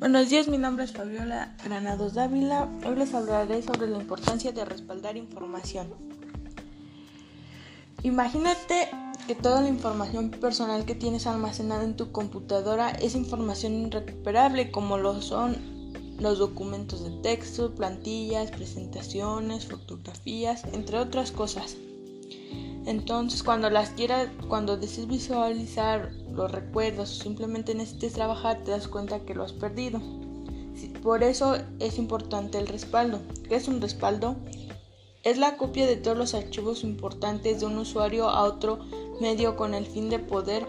Buenos días, mi nombre es Fabiola Granados Dávila. Hoy les hablaré sobre la importancia de respaldar información. Imagínate que toda la información personal que tienes almacenada en tu computadora es información irrecuperable como lo son los documentos de texto, plantillas, presentaciones, fotografías, entre otras cosas. Entonces, cuando las quieras, cuando desees visualizar los recuerdos o simplemente necesites trabajar, te das cuenta que lo has perdido. Por eso es importante el respaldo. ¿Qué es un respaldo? Es la copia de todos los archivos importantes de un usuario a otro medio con el fin de poder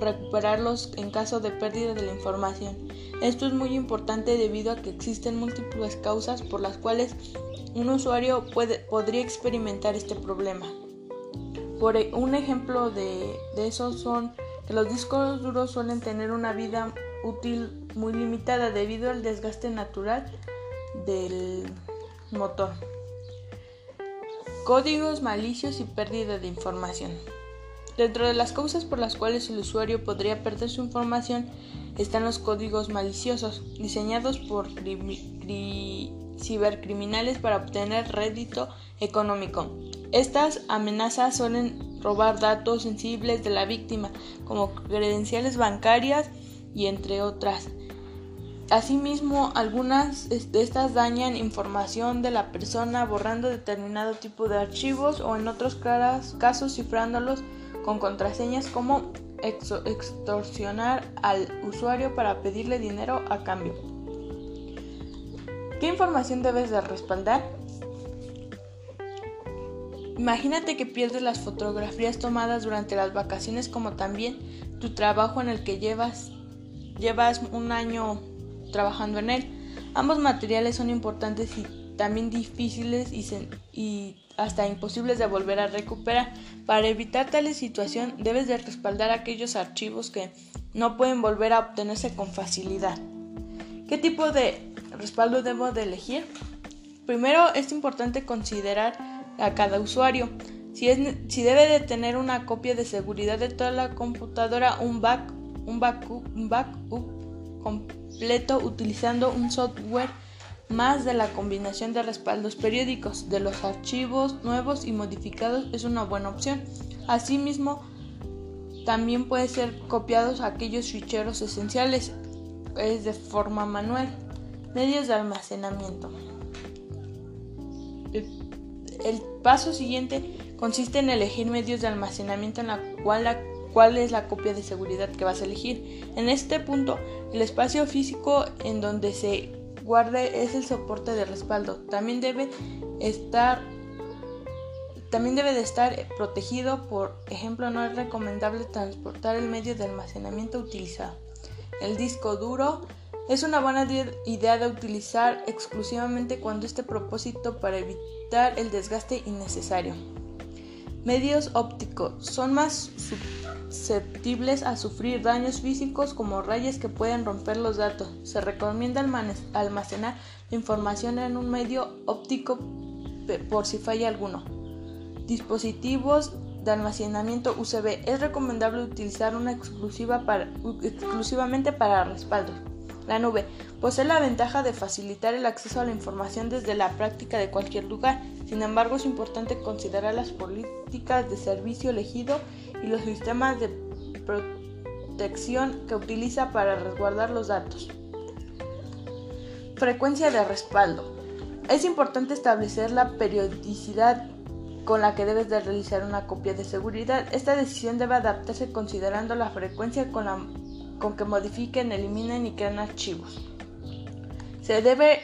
recuperarlos en caso de pérdida de la información. Esto es muy importante debido a que existen múltiples causas por las cuales un usuario puede, podría experimentar este problema. E, un ejemplo de, de eso son que los discos duros suelen tener una vida útil muy limitada debido al desgaste natural del motor. Códigos malicios y pérdida de información. Dentro de las causas por las cuales el usuario podría perder su información están los códigos maliciosos, diseñados por cibercriminales para obtener rédito económico. Estas amenazas suelen robar datos sensibles de la víctima, como credenciales bancarias y entre otras. Asimismo, algunas de estas dañan información de la persona borrando determinado tipo de archivos o en otros casos cifrándolos con contraseñas como extorsionar al usuario para pedirle dinero a cambio. ¿Qué información debes de respaldar? Imagínate que pierdes las fotografías tomadas durante las vacaciones como también tu trabajo en el que llevas, llevas un año trabajando en él. Ambos materiales son importantes y también difíciles y, hasta imposibles de volver a recuperar. Para evitar tal situación debes de respaldar aquellos archivos que no pueden volver a obtenerse con facilidad. ¿Qué tipo de respaldo debo de elegir? Primero es importante considerar a cada usuario. Si, es, si debe de tener una copia de seguridad de toda la computadora, un, back, un, backup, un backup completo utilizando un software más de la combinación de respaldos periódicos de los archivos nuevos y modificados es una buena opción. Asimismo, también puede ser copiados aquellos ficheros esenciales, es de forma manual. Medios de almacenamiento. El paso siguiente consiste en elegir medios de almacenamiento en la cual, cuál es la copia de seguridad que vas a elegir. En este punto, el espacio físico en donde se guarde es el soporte de respaldo. También debe estar también debe de estar protegido, por ejemplo, no es recomendable transportar el medio de almacenamiento utilizado. El disco duro es una buena idea de utilizar exclusivamente cuando este propósito para evitar el desgaste innecesario. Medios ópticos son más susceptibles a sufrir daños físicos como rayas que pueden romper los datos. Se recomienda almacenar la información en un medio óptico por si falla alguno. Dispositivos de almacenamiento USB es recomendable utilizar una exclusiva exclusivamente para respaldos. La nube posee la ventaja de facilitar el acceso a la información desde la práctica de cualquier lugar. Sin embargo, es importante considerar las políticas de servicio elegido y los sistemas de protección que utiliza para resguardar los datos. Frecuencia de respaldo. Es importante establecer la periodicidad con la que debes de realizar una copia de seguridad. Esta decisión debe adaptarse considerando la frecuencia con la con que modifiquen, eliminen y crean archivos. Se debe,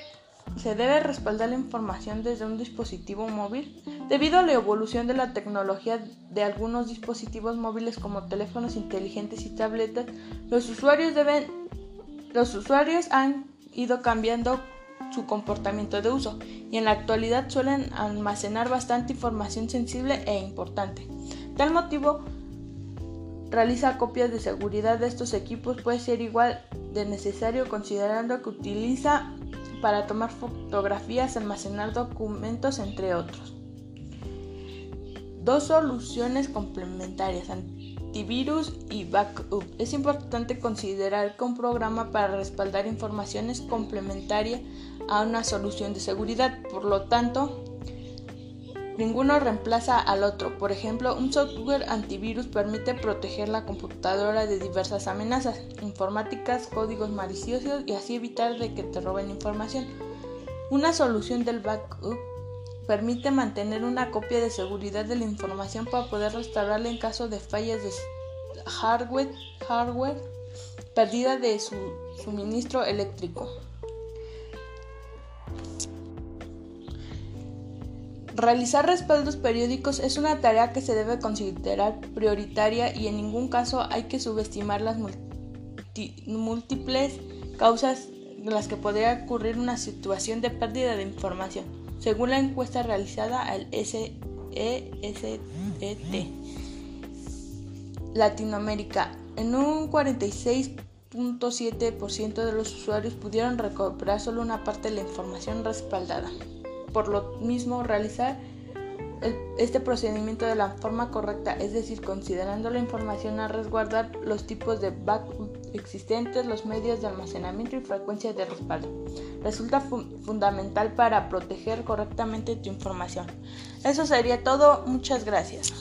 se debe respaldar la información desde un dispositivo móvil. Debido a la evolución de la tecnología de algunos dispositivos móviles como teléfonos inteligentes y tabletas, los usuarios deben los usuarios han ido cambiando su comportamiento de uso y en la actualidad suelen almacenar bastante información sensible e importante. Tal motivo, realiza copias de seguridad de estos equipos puede ser igual de necesario considerando que utiliza para tomar fotografías, almacenar documentos, entre otros. Dos soluciones complementarias. antivirus y backup. Es importante considerar que un programa para respaldar información es complementaria a una solución de seguridad. Por lo tanto, ninguno reemplaza al otro. Por ejemplo, un software antivirus permite proteger la computadora de diversas amenazas informáticas, códigos maliciosos y así evitar de que te roben información. Una solución del backup permite mantener una copia de seguridad de la información para poder restaurarla en caso de fallas de hardware, hardware pérdida de su suministro eléctrico. Realizar respaldos periódicos es una tarea que se debe considerar prioritaria y en ningún caso hay que subestimar las múltiples causas de las que podría ocurrir una situación de pérdida de información, según la encuesta realizada al SEST. Latinoamérica, en un 46.7% de los usuarios pudieron recuperar solo una parte de la información respaldada por lo mismo realizar este procedimiento de la forma correcta, es decir, considerando la información a resguardar los tipos de backup existentes, los medios de almacenamiento y frecuencia de respaldo. Resulta fundamental para proteger correctamente tu información. Eso sería todo. Muchas gracias.